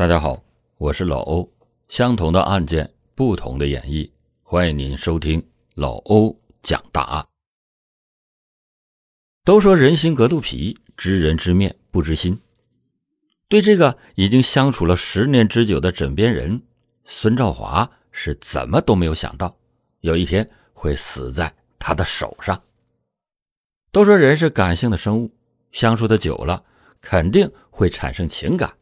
大家好，我是老欧。相同的案件，不同的演绎，欢迎您收听老欧讲大案。都说人心隔肚皮，知人知面不知心。对这个已经相处了十年之久的枕边人孙兆华，是怎么都没有想到，有一天会死在他的手上。都说人是感性的生物，相处的久了，肯定会产生情感。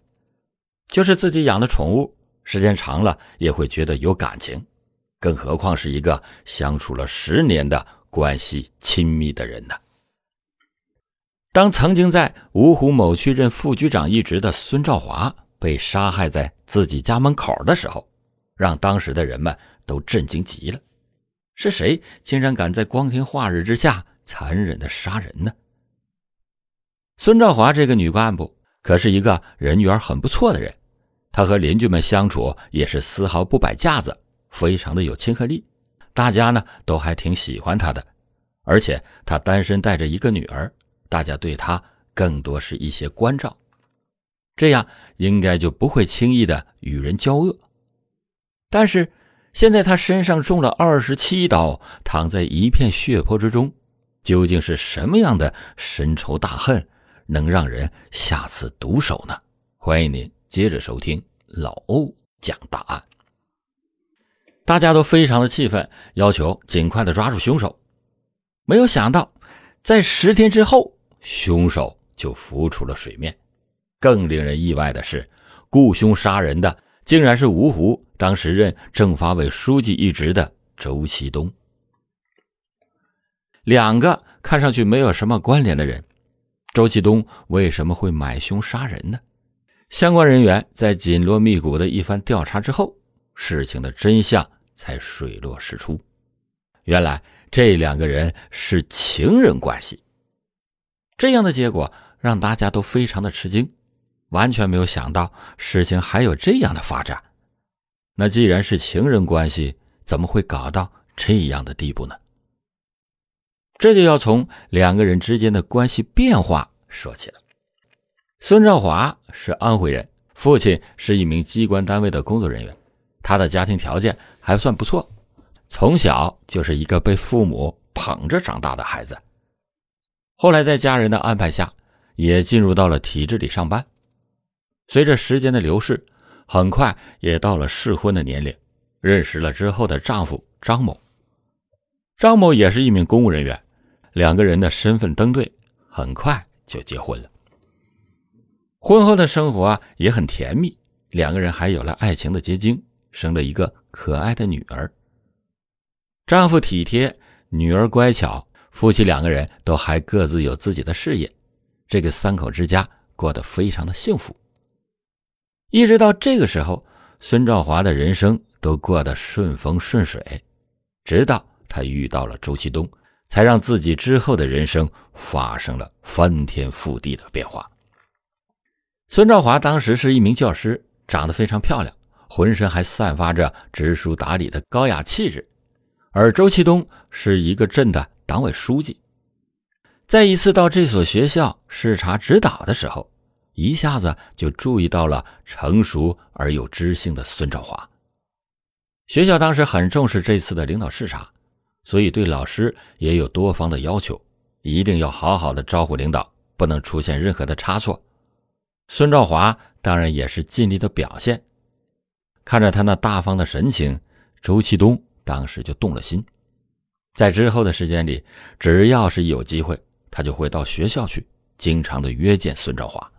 就是自己养的宠物，时间长了也会觉得有感情，更何况是一个相处了十年的关系亲密的人呢？当曾经在芜湖某区任副局长一职的孙兆华被杀害在自己家门口的时候，让当时的人们都震惊极了。是谁竟然敢在光天化日之下残忍的杀人呢？孙兆华这个女干部可是一个人缘很不错的人。他和邻居们相处也是丝毫不摆架子，非常的有亲和力，大家呢都还挺喜欢他的。而且他单身带着一个女儿，大家对他更多是一些关照，这样应该就不会轻易的与人交恶。但是现在他身上中了二十七刀，躺在一片血泊之中，究竟是什么样的深仇大恨，能让人下此毒手呢？欢迎您。接着收听老欧讲大案，大家都非常的气愤，要求尽快的抓住凶手。没有想到，在十天之后，凶手就浮出了水面。更令人意外的是，雇凶杀人的竟然是芜湖当时任政法委书记一职的周其东。两个看上去没有什么关联的人，周其东为什么会买凶杀人呢？相关人员在紧锣密鼓的一番调查之后，事情的真相才水落石出。原来这两个人是情人关系。这样的结果让大家都非常的吃惊，完全没有想到事情还有这样的发展。那既然是情人关系，怎么会搞到这样的地步呢？这就要从两个人之间的关系变化说起了。孙兆华是安徽人，父亲是一名机关单位的工作人员，他的家庭条件还算不错，从小就是一个被父母捧着长大的孩子。后来在家人的安排下，也进入到了体制里上班。随着时间的流逝，很快也到了适婚的年龄，认识了之后的丈夫张某。张某也是一名公务人员，两个人的身份登对，很快就结婚了。婚后的生活啊也很甜蜜，两个人还有了爱情的结晶，生了一个可爱的女儿。丈夫体贴，女儿乖巧，夫妻两个人都还各自有自己的事业，这个三口之家过得非常的幸福。一直到这个时候，孙兆华的人生都过得顺风顺水，直到他遇到了周其东，才让自己之后的人生发生了翻天覆地的变化。孙兆华当时是一名教师，长得非常漂亮，浑身还散发着知书达理的高雅气质。而周其东是一个镇的党委书记，在一次到这所学校视察指导的时候，一下子就注意到了成熟而又知性的孙兆华。学校当时很重视这次的领导视察，所以对老师也有多方的要求，一定要好好的招呼领导，不能出现任何的差错。孙兆华当然也是尽力的表现，看着他那大方的神情，周其东当时就动了心。在之后的时间里，只要是有机会，他就会到学校去，经常的约见孙兆华。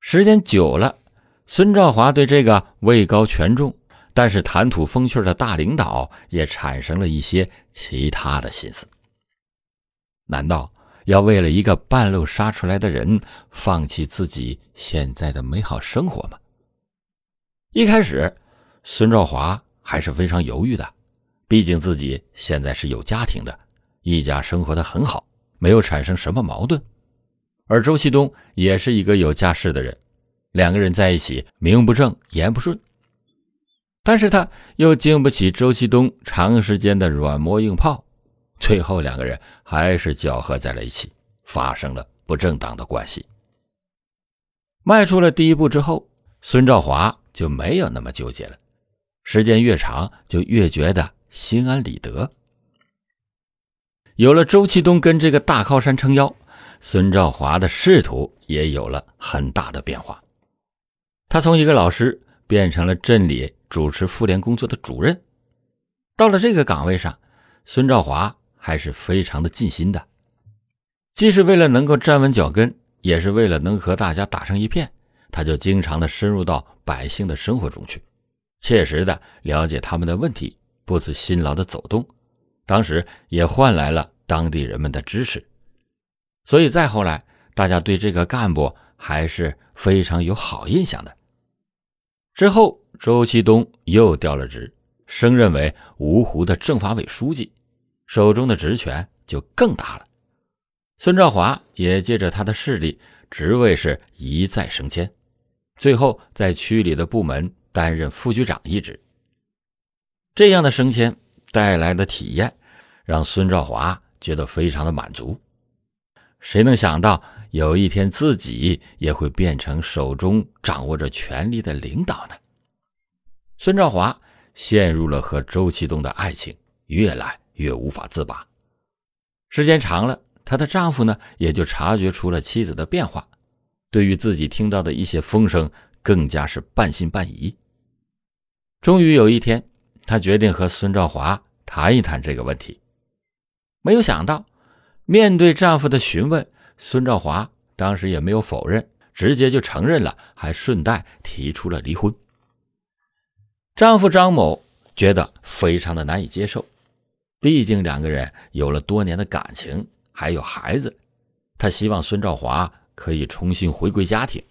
时间久了，孙兆华对这个位高权重但是谈吐风趣的大领导也产生了一些其他的心思。难道？要为了一个半路杀出来的人，放弃自己现在的美好生活吗？一开始，孙兆华还是非常犹豫的，毕竟自己现在是有家庭的，一家生活的很好，没有产生什么矛盾。而周西东也是一个有家室的人，两个人在一起名不正言不顺。但是他又经不起周西东长时间的软磨硬泡。最后，两个人还是搅合在了一起，发生了不正当的关系。迈出了第一步之后，孙兆华就没有那么纠结了。时间越长，就越觉得心安理得。有了周启东跟这个大靠山撑腰，孙兆华的仕途也有了很大的变化。他从一个老师变成了镇里主持妇联工作的主任。到了这个岗位上，孙兆华还是非常的尽心的，既是为了能够站稳脚跟，也是为了能和大家打成一片，他就经常的深入到百姓的生活中去。切实的了解他们的问题，不辞辛劳的走动，当时也换来了当地人们的支持，所以再后来，大家对这个干部还是非常有好印象的。之后，周其东又调了职，升任为芜湖的政法委书记，手中的职权就更大了。孙兆华也借着他的势力，职位是一再升迁，最后在区里的部门。担任副局长一职，这样的升迁带来的体验，让孙兆华觉得非常的满足。谁能想到有一天自己也会变成手中掌握着权力的领导呢？孙兆华陷入了和周启东的爱情，越来越无法自拔。时间长了，她的丈夫呢也就察觉出了妻子的变化，对于自己听到的一些风声，更加是半信半疑。终于有一天，她决定和孙兆华谈一谈这个问题。没有想到，面对丈夫的询问，孙兆华当时也没有否认，直接就承认了，还顺带提出了离婚。丈夫张某觉得非常的难以接受，毕竟两个人有了多年的感情，还有孩子，他希望孙兆华可以重新回归家庭，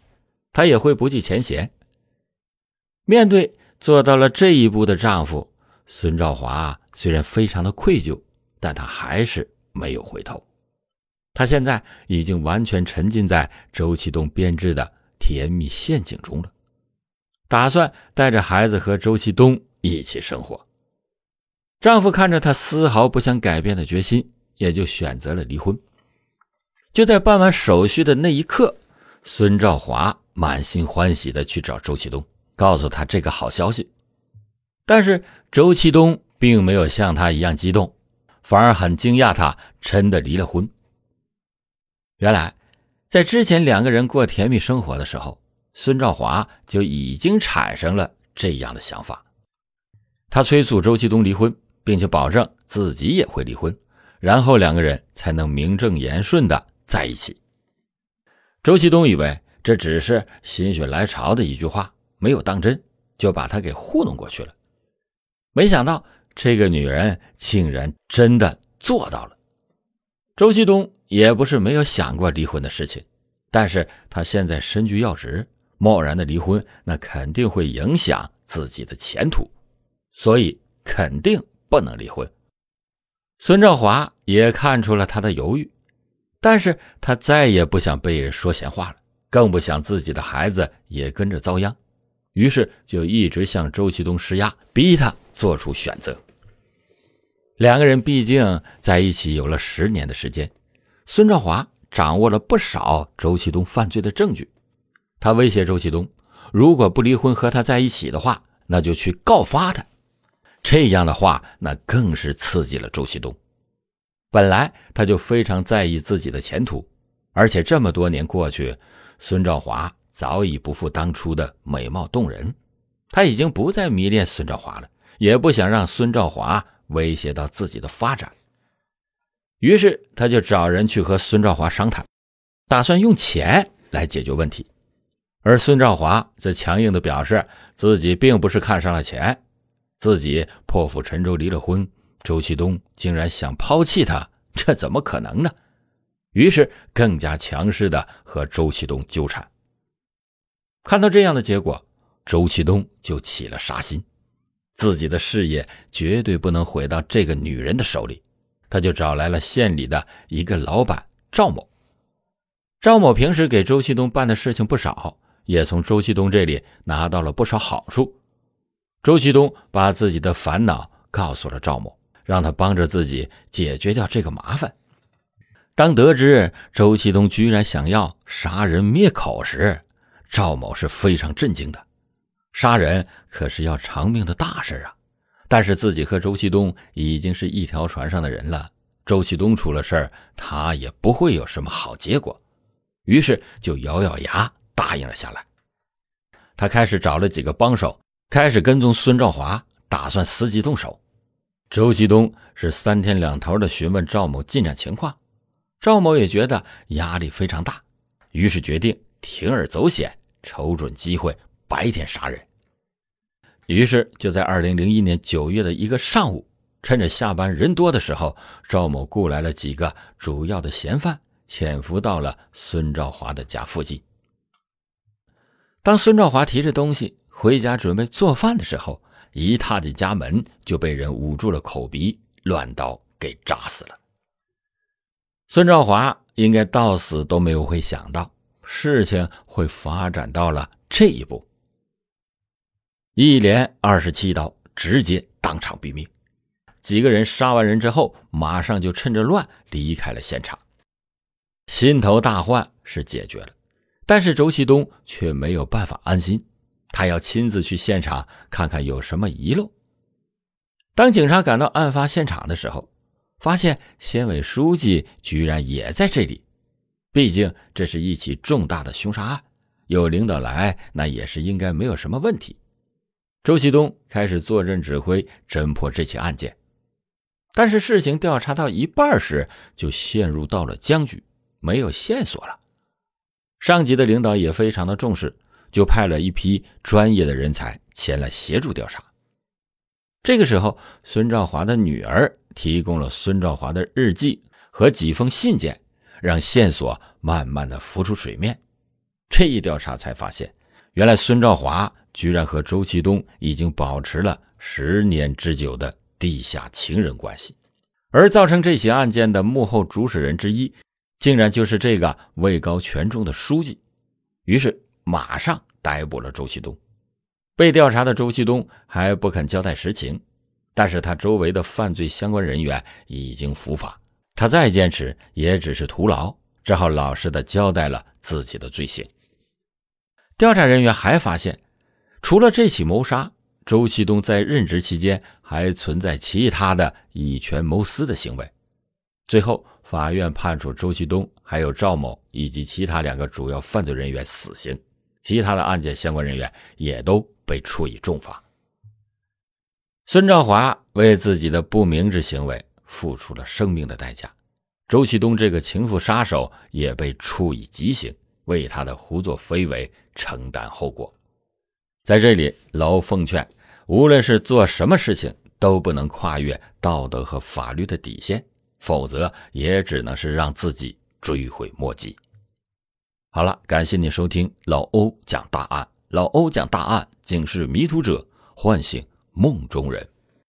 他也会不计前嫌。面对。做到了这一步的丈夫孙兆华虽然非常的愧疚，但他还是没有回头。他现在已经完全沉浸在周启东编织的甜蜜陷阱中了，打算带着孩子和周启东一起生活。丈夫看着她丝毫不想改变的决心，也就选择了离婚。就在办完手续的那一刻，孙兆华满心欢喜的去找周启东。告诉他这个好消息，但是周启东并没有像他一样激动，反而很惊讶，他真的离了婚。原来，在之前两个人过甜蜜生活的时候，孙兆华就已经产生了这样的想法。他催促周启东离婚，并且保证自己也会离婚，然后两个人才能名正言顺的在一起。周启东以为这只是心血来潮的一句话。没有当真，就把他给糊弄过去了。没想到这个女人竟然真的做到了。周继东也不是没有想过离婚的事情，但是他现在身居要职，贸然的离婚，那肯定会影响自己的前途，所以肯定不能离婚。孙兆华也看出了他的犹豫，但是他再也不想被人说闲话了，更不想自己的孩子也跟着遭殃。于是就一直向周启东施压，逼他做出选择。两个人毕竟在一起有了十年的时间，孙兆华掌握了不少周启东犯罪的证据。他威胁周启东，如果不离婚和他在一起的话，那就去告发他。这样的话，那更是刺激了周启东。本来他就非常在意自己的前途，而且这么多年过去，孙兆华。早已不复当初的美貌动人，他已经不再迷恋孙兆华了，也不想让孙兆华威胁到自己的发展。于是，他就找人去和孙兆华商谈，打算用钱来解决问题。而孙兆华则强硬地表示，自己并不是看上了钱，自己破釜沉舟离了婚，周启东竟然想抛弃他，这怎么可能呢？于是，更加强势的和周启东纠缠。看到这样的结果，周启东就起了杀心，自己的事业绝对不能毁到这个女人的手里。他就找来了县里的一个老板赵某。赵某平时给周启东办的事情不少，也从周启东这里拿到了不少好处。周启东把自己的烦恼告诉了赵某，让他帮着自己解决掉这个麻烦。当得知周启东居然想要杀人灭口时，赵某是非常震惊的。杀人可是要偿命的大事啊！但是自己和周其东已经是一条船上的人了，周其东出了事儿，他也不会有什么好结果。于是就咬咬牙答应了下来。他开始找了几个帮手，开始跟踪孙兆华，打算伺机动手。周其东是三天两头的询问赵某进展情况，赵某也觉得压力非常大，于是决定铤而走险，瞅准机会白天杀人。于是就在二零零一年九月的一个上午，趁着下班人多的时候，赵某雇来了几个主要的嫌犯，潜伏到了孙兆华的家附近。当孙兆华提着东西回家准备做饭的时候，一踏进家门就被人捂住了口鼻，乱刀给扎死了。孙兆华应该到死都没有会想到事情会发展到了这一步，一连二十七刀，直接当场毙命。几个人杀完人之后，马上就趁着乱离开了现场。心头大患是解决了。但是周其东却没有办法安心，他要亲自去现场看看有什么遗漏。当警察赶到案发现场的时候，发现县委书记居然也在这里。毕竟这是一起重大的凶杀案，有领导来，那也是应该没有什么问题。周其东开始坐镇指挥侦破这起案件，但是事情调查到一半时，就陷入到了僵局，没有线索了。上级的领导也非常的重视，就派了一批专业的人才前来协助调查。这个时候，孙兆华的女儿提供了孙兆华的日记和几封信件，让线索慢慢的浮出水面。这一调查才发现，原来孙兆华居然和周其东已经保持了十年之久的地下情人关系，而造成这起案件的幕后主使人之一。竟然就是这个位高权重的书记，于是马上逮捕了周旭东。被调查的周旭东还不肯交代实情，但是他周围的犯罪相关人员已经伏法，他再坚持也只是徒劳，只好老实的交代了自己的罪行。调查人员还发现，除了这起谋杀，周旭东在任职期间还存在其他的以权谋私的行为。最后，法院判处周旭东、还有赵某以及其他两个主要犯罪人员死刑，其他的案件相关人员也都被处以重罚。孙兆华为自己的不明智行为付出了生命的代价，周其东这个情妇杀手也被处以极刑，为他的胡作非为承担后果。在这里，老奉劝，无论是做什么事情，都不能跨越道德和法律的底线。否则也只能是让自己追悔莫及。好了，感谢你收听老欧讲大案。老欧讲大案，警示迷途者，唤醒梦中人。